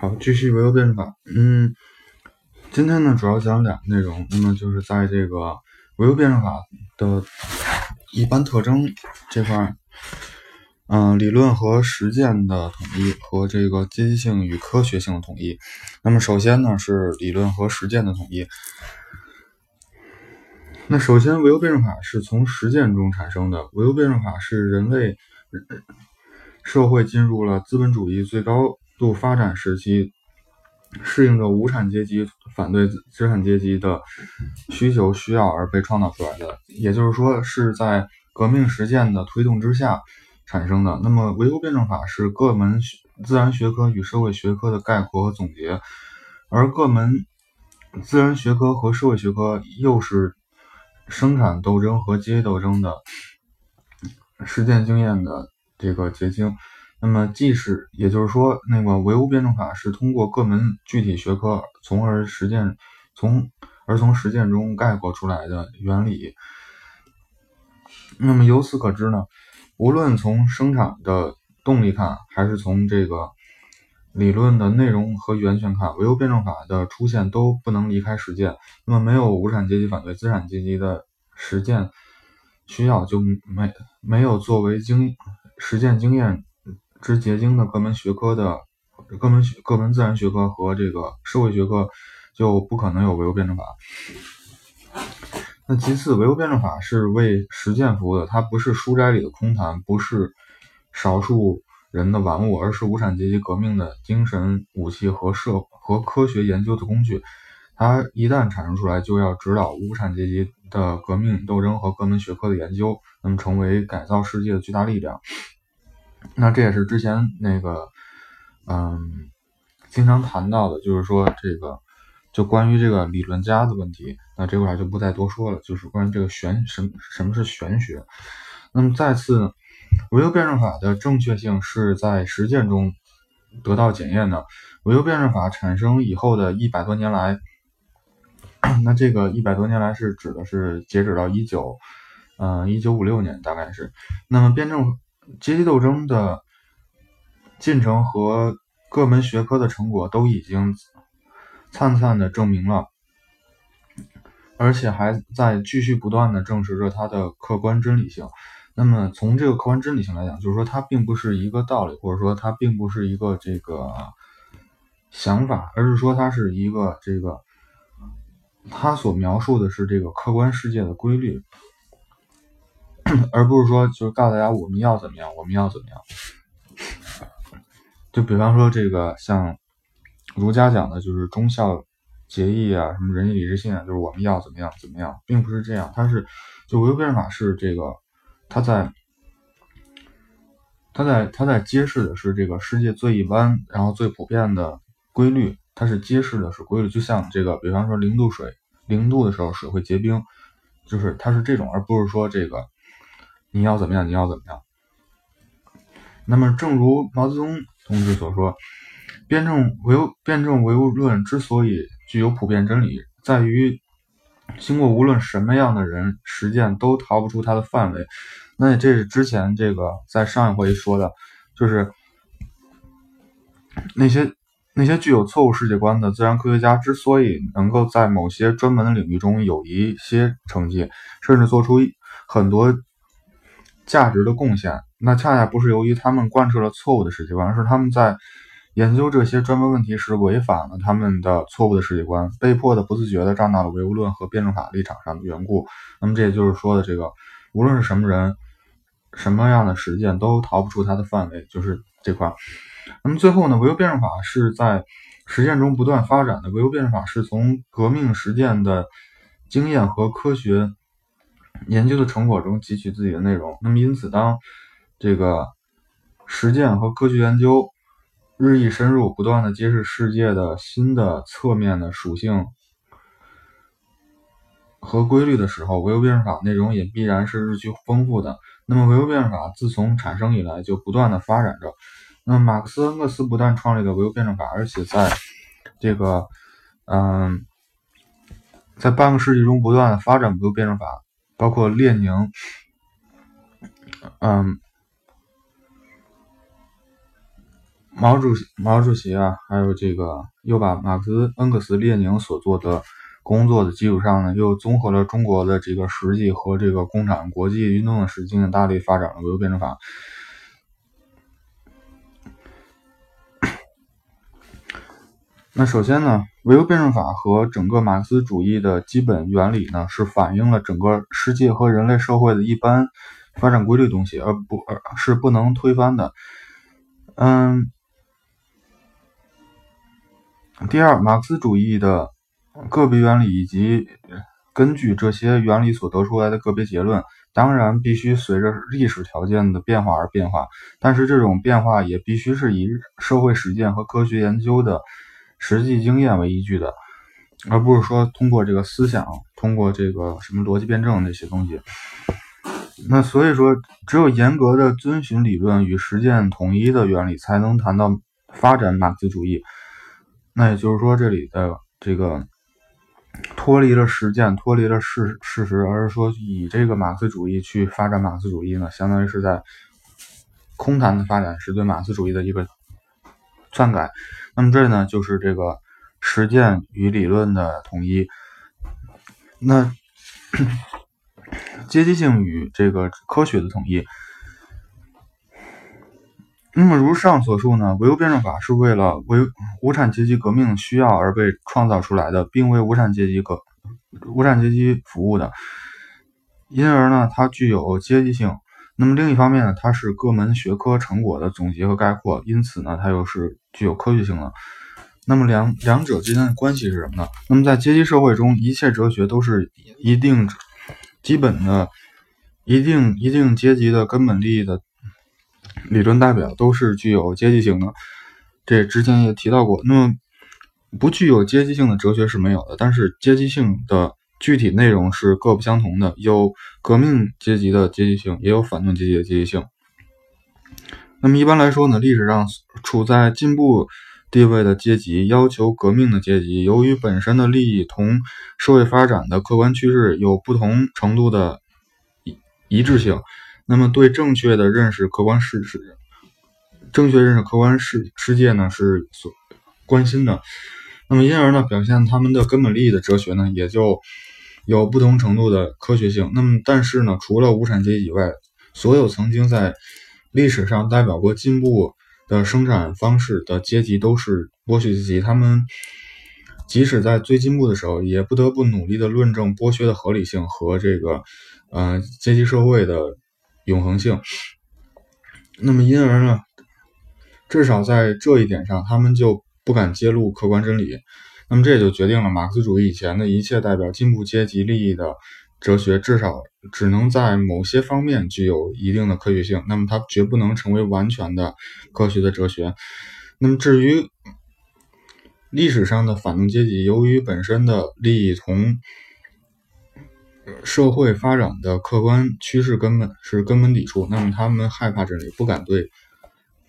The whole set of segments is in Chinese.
好，继续唯物辩证法。嗯，今天呢主要讲两个内容，那么就是在这个唯物辩证法的一般特征这块，嗯，理论和实践的统一和这个阶级性与科学性的统一。那么首先呢是理论和实践的统一。那首先，唯物辩证法是从实践中产生的。唯物辩证法是人类社会进入了资本主义最高。度发展时期，适应着无产阶级反对资产阶级的需求需要而被创造出来的，也就是说是在革命实践的推动之下产生的。那么，唯物辩证法是各门自然学科与社会学科的概括和总结，而各门自然学科和社会学科又是生产斗争和阶级斗争的实践经验的这个结晶。那么，即使也就是说，那个唯物辩证法是通过各门具体学科，从而实践，从而从实践中概括出来的原理。那么由此可知呢，无论从生产的动力看，还是从这个理论的内容和源泉看，唯物辩证法的出现都不能离开实践。那么没有无产阶级反对资产阶级的实践需要，就没没有作为经实践经验。之结晶的各门学科的各门学各门自然学科和这个社会学科就不可能有唯物辩证法。那其次，唯物辩证法是为实践服务的，它不是书斋里的空谈，不是少数人的玩物，而是无产阶级革命的精神武器和社和科学研究的工具。它一旦产生出来，就要指导无产阶级的革命斗争和各门学科的研究，那么成为改造世界的巨大力量。那这也是之前那个，嗯，经常谈到的，就是说这个，就关于这个理论家的问题。那这块就不再多说了，就是关于这个玄什什么是玄学。那么再次，唯物辩证法的正确性是在实践中得到检验的。唯物辩证法产生以后的一百多年来，那这个一百多年来是指的是截止到一九，嗯，一九五六年大概是。那么辩证。阶级斗争的进程和各门学科的成果都已经灿灿的证明了，而且还在继续不断的证实着它的客观真理性。那么从这个客观真理性来讲，就是说它并不是一个道理，或者说它并不是一个这个想法，而是说它是一个这个它所描述的是这个客观世界的规律。而不是说，就是告诉大家我们要怎么样，我们要怎么样。就比方说这个，像儒家讲的，就是忠孝节义啊，什么仁义礼智信啊，就是我们要怎么样怎么样，并不是这样。它是，就唯物辩证法是这个，它在，它在，它在揭示的是这个世界最一般，然后最普遍的规律。它是揭示的是规律，就像这个，比方说零度水，零度的时候水会结冰，就是它是这种，而不是说这个。你要怎么样？你要怎么样？那么，正如毛泽东同志所说，辩证唯物辩证唯物论之所以具有普遍真理，在于经过无论什么样的人实践，都逃不出它的范围。那这是之前这个在上一回说的，就是那些那些具有错误世界观的自然科学家之所以能够在某些专门的领域中有一些成绩，甚至做出很多。价值的贡献，那恰恰不是由于他们贯彻了错误的世界观，而是他们在研究这些专门问题时违反了他们的错误的世界观，被迫的不自觉的站到了唯物论和辩证法立场上的缘故。那么这也就是说的这个，无论是什么人，什么样的实践都逃不出它的范围，就是这块。那么最后呢，唯物辩证法是在实践中不断发展的，唯物辩证法是从革命实践的经验和科学。研究的成果中汲取自己的内容，那么因此，当这个实践和科学研究日益深入，不断的揭示世界的新的侧面的属性和规律的时候，唯物辩证法内容也必然是日趋丰富的。那么，唯物辩证法自从产生以来就不断的发展着。那么，马克思恩格斯不但创立了唯物辩证法，而且在这个嗯，在半个世纪中不断的发展唯物辩证法。包括列宁，嗯，毛主席毛主席啊，还有这个又把马克思、恩格斯、列宁所做的工作的基础上呢，又综合了中国的这个实际和这个共产国际运动的实际，大力发展了唯物辩证法。那首先呢，唯物辩证法和整个马克思主义的基本原理呢，是反映了整个世界和人类社会的一般发展规律东西，而不而是不能推翻的。嗯，第二，马克思主义的个别原理以及根据这些原理所得出来的个别结论，当然必须随着历史条件的变化而变化，但是这种变化也必须是以社会实践和科学研究的。实际经验为依据的，而不是说通过这个思想，通过这个什么逻辑辩证那些东西。那所以说，只有严格的遵循理论与实践统一的原理，才能谈到发展马克思主义。那也就是说，这里的这个脱离了实践，脱离了事事实，而是说以这个马克思主义去发展马克思主义呢，相当于是在空谈的发展，是对马克思主义的一个篡改。那么这呢，就是这个实践与理论的统一。那 阶级性与这个科学的统一。那么如上所述呢，唯物辩证法是为了为无产阶级革命需要而被创造出来的，并为无产阶级革无产阶级服务的。因而呢，它具有阶级性。那么另一方面呢，它是各门学科成果的总结和概括，因此呢，它又是具有科学性的。那么两两者之间的关系是什么呢？那么在阶级社会中，一切哲学都是一定基本的、一定一定阶级的根本利益的理论代表，都是具有阶级性的。这之前也提到过。那么不具有阶级性的哲学是没有的，但是阶级性的。具体内容是各不相同的，有革命阶级的阶级性，也有反动阶级的阶级性。那么一般来说呢，历史上处在进步地位的阶级，要求革命的阶级，由于本身的利益同社会发展的客观趋势有不同程度的一一致性，那么对正确的认识客观事实，正确认识客观世世界呢是所关心的。那么因而呢，表现他们的根本利益的哲学呢，也就。有不同程度的科学性。那么，但是呢，除了无产阶级以外，所有曾经在历史上代表过进步的生产方式的阶级都是剥削阶级。他们即使在最进步的时候，也不得不努力的论证剥削的合理性和这个呃阶级社会的永恒性。那么，因而呢，至少在这一点上，他们就不敢揭露客观真理。那么这也就决定了马克思主义以前的一切代表进步阶级利益的哲学，至少只能在某些方面具有一定的科学性。那么它绝不能成为完全的科学的哲学。那么至于历史上的反动阶级，由于本身的利益同社会发展的客观趋势根本是根本抵触，那么他们害怕真理，不敢对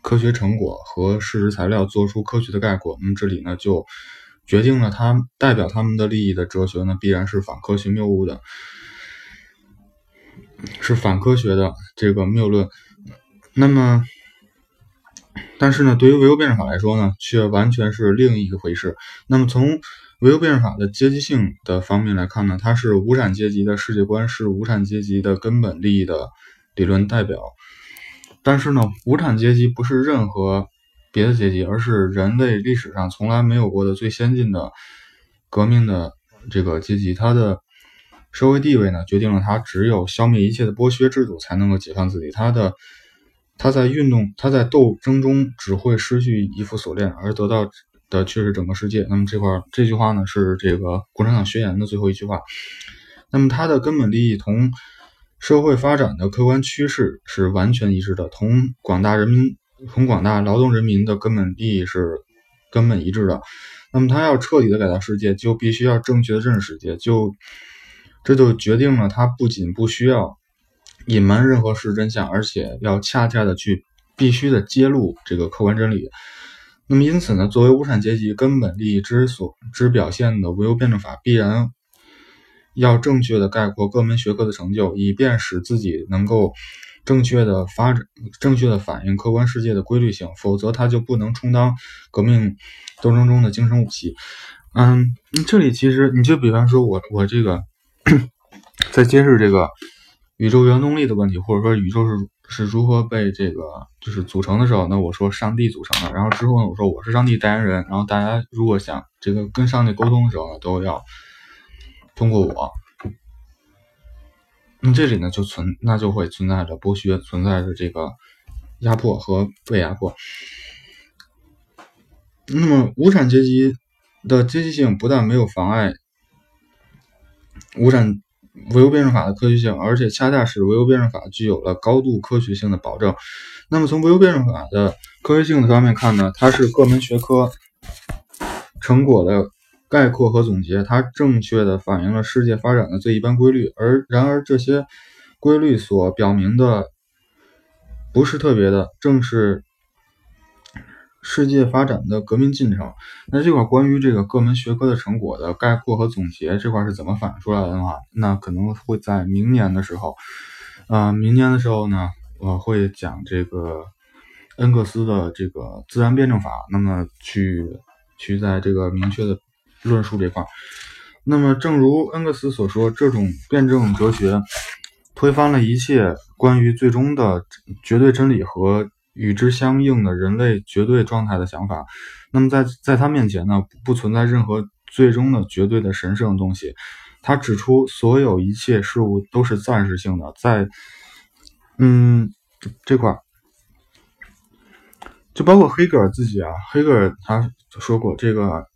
科学成果和事实材料做出科学的概括。那么这里呢就。决定了他代表他们的利益的哲学呢，必然是反科学谬误的，是反科学的这个谬论。那么，但是呢，对于唯物辩证法来说呢，却完全是另一回事。那么，从唯物辩证法的阶级性的方面来看呢，它是无产阶级的世界观，是无产阶级的根本利益的理论代表。但是呢，无产阶级不是任何。别的阶级，而是人类历史上从来没有过的最先进的革命的这个阶级，他的社会地位呢，决定了他只有消灭一切的剥削制度，才能够解放自己。他的他在运动，他在斗争中只会失去一副锁链，而得到的却是整个世界。那么这块这句话呢，是这个共产党宣言的最后一句话。那么它的根本利益同社会发展的客观趋势是完全一致的，同广大人民。同广大劳动人民的根本利益是根本一致的。那么，他要彻底的改造世界，就必须要正确的认识世界。就这就决定了，他不仅不需要隐瞒任何事实真相，而且要恰恰的去必须的揭露这个客观真理。那么，因此呢，作为无产阶级根本利益之所之表现的唯物辩证法，必然要正确的概括各门学科的成就，以便使自己能够。正确的发展、正确的反映客观世界的规律性，否则它就不能充当革命斗争中的精神武器。嗯，这里其实你就比方说，我我这个在揭示这个宇宙原动力的问题，或者说宇宙是是如何被这个就是组成的时候，那我说上帝组成的，然后之后呢，我说我是上帝代言人，然后大家如果想这个跟上帝沟通的时候呢，都要通过我。那这里呢就存，那就会存在着剥削，存在着这个压迫和被压迫。那么无产阶级的阶级性不但没有妨碍无产唯物辩证法的科学性，而且恰恰使唯物辩证法具有了高度科学性的保证。那么从唯物辩证法的科学性的方面看呢，它是各门学科成果的。概括和总结，它正确的反映了世界发展的最一般规律，而然而这些规律所表明的不是特别的，正是世界发展的革命进程。那这块关于这个各门学科的成果的概括和总结这块是怎么反映出来的话，那可能会在明年的时候，啊，明年的时候呢，我会讲这个恩格斯的这个自然辩证法，那么去去在这个明确的。论述这块，那么正如恩格斯所说，这种辩证哲学推翻了一切关于最终的绝对真理和与之相应的人类绝对状态的想法。那么在在他面前呢，不存在任何最终的绝对的神圣的东西。他指出，所有一切事物都是暂时性的。在嗯这块儿，就包括黑格尔自己啊，黑格尔他说过这个。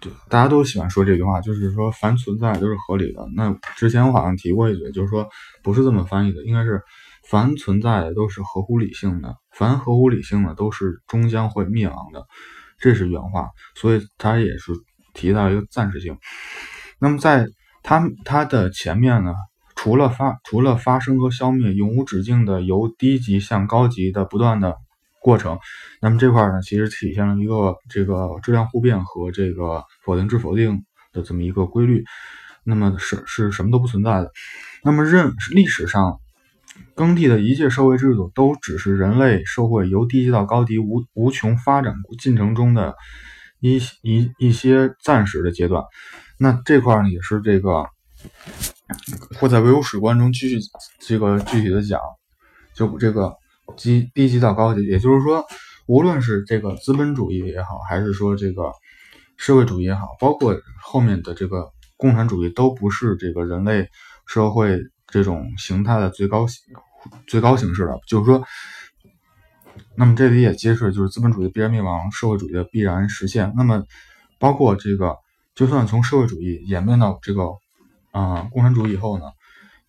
对，大家都喜欢说这句话，就是说凡存在都是合理的。那之前我好像提过一嘴，就是说不是这么翻译的，应该是凡存在的都是合乎理性的，凡合乎理性的都是终将会灭亡的，这是原话。所以他也是提到一个暂时性。那么在他他的前面呢，除了发除了发生和消灭，永无止境的由低级向高级的不断的。过程，那么这块呢，其实体现了一个这个质量互变和这个否定之否定的这么一个规律。那么是是什么都不存在的。那么任历史上耕地的一切社会制度，都只是人类社会由低级到高级无无穷发展进程中的一一一些暂时的阶段。那这块呢，也是这个会在唯物史观中继续这个具体的讲，就这个。低低级到高级，也就是说，无论是这个资本主义也好，还是说这个社会主义也好，包括后面的这个共产主义，都不是这个人类社会这种形态的最高最高形式了。就是说，那么这里也揭示，就是资本主义必然灭亡，社会主义的必然实现。那么，包括这个，就算从社会主义演变到这个啊共产主义以后呢，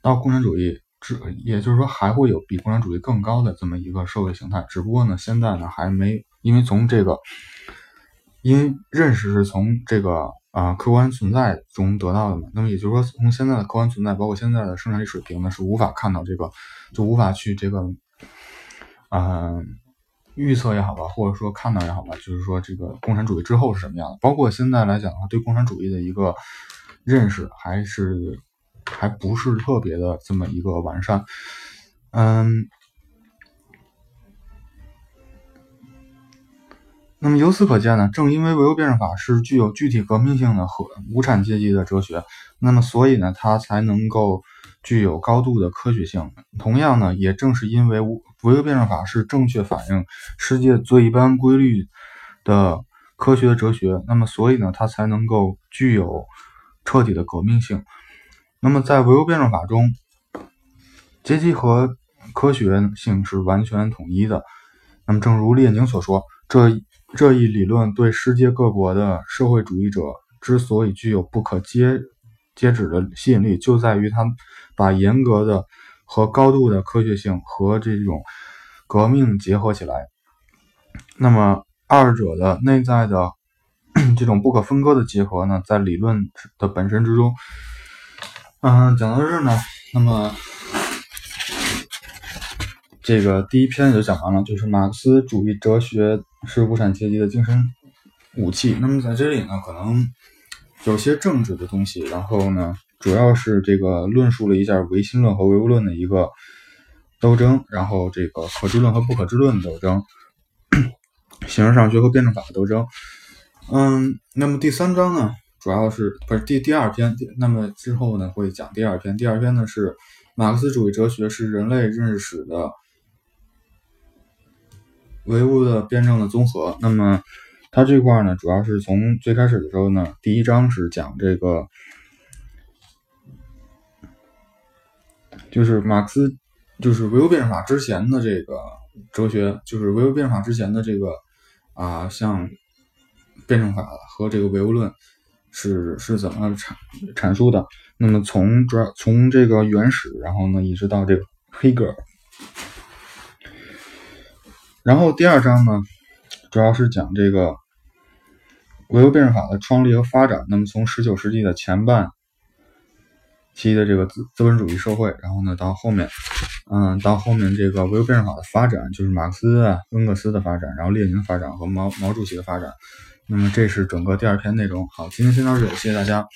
到共产主义。这也就是说，还会有比共产主义更高的这么一个社会形态，只不过呢，现在呢还没，因为从这个，因为认识是从这个啊客观存在中得到的嘛，那么也就是说，从现在的客观存在，包括现在的生产力水平呢，是无法看到这个，就无法去这个，嗯，预测也好吧，或者说看到也好吧，就是说这个共产主义之后是什么样的，包括现在来讲的话，对共产主义的一个认识还是。还不是特别的这么一个完善，嗯，那么由此可见呢，正因为唯物辩证法是具有具体革命性的和无产阶级的哲学，那么所以呢，它才能够具有高度的科学性。同样呢，也正是因为唯物辩证法是正确反映世界最一般规律的科学哲学，那么所以呢，它才能够具有彻底的革命性。那么，在唯物辩证法中，阶级和科学性是完全统一的。那么，正如列宁所说，这这一理论对世界各国的社会主义者之所以具有不可接接止的吸引力，就在于他把严格的和高度的科学性和这种革命结合起来。那么，二者的内在的 这种不可分割的结合呢，在理论的本身之中。嗯，讲到这儿呢，那么这个第一篇也就讲完了，就是马克思主义哲学是无产阶级的精神武器。那么在这里呢，可能有些政治的东西，然后呢，主要是这个论述了一下唯心论和唯物论的一个斗争，然后这个可知论和不可知论的斗争，形而上学和辩证法的斗争。嗯，那么第三章呢，主要是不是第第二篇？那么之后呢会讲第二篇。第二篇呢是马克思主义哲学是人类认识史的唯物的辩证的综合。那么它这块呢，主要是从最开始的时候呢，第一章是讲这个，就是马克思，就是唯物辩证法之前的这个哲学，就是唯物辩证法之前的这个啊，像。辩证法和这个唯物论是是怎么阐阐述的？那么从主要从这个原始，然后呢一直到这个黑格尔，然后第二章呢主要是讲这个唯物辩证法的创立和发展。那么从十九世纪的前半期的这个资资本主义社会，然后呢到后面，嗯，到后面这个唯物辩证法的发展，就是马克思、啊、恩格斯的发展，然后列宁的发展和毛毛主席的发展。那么这是整个第二篇内容。好，今天先到这里，谢谢大家。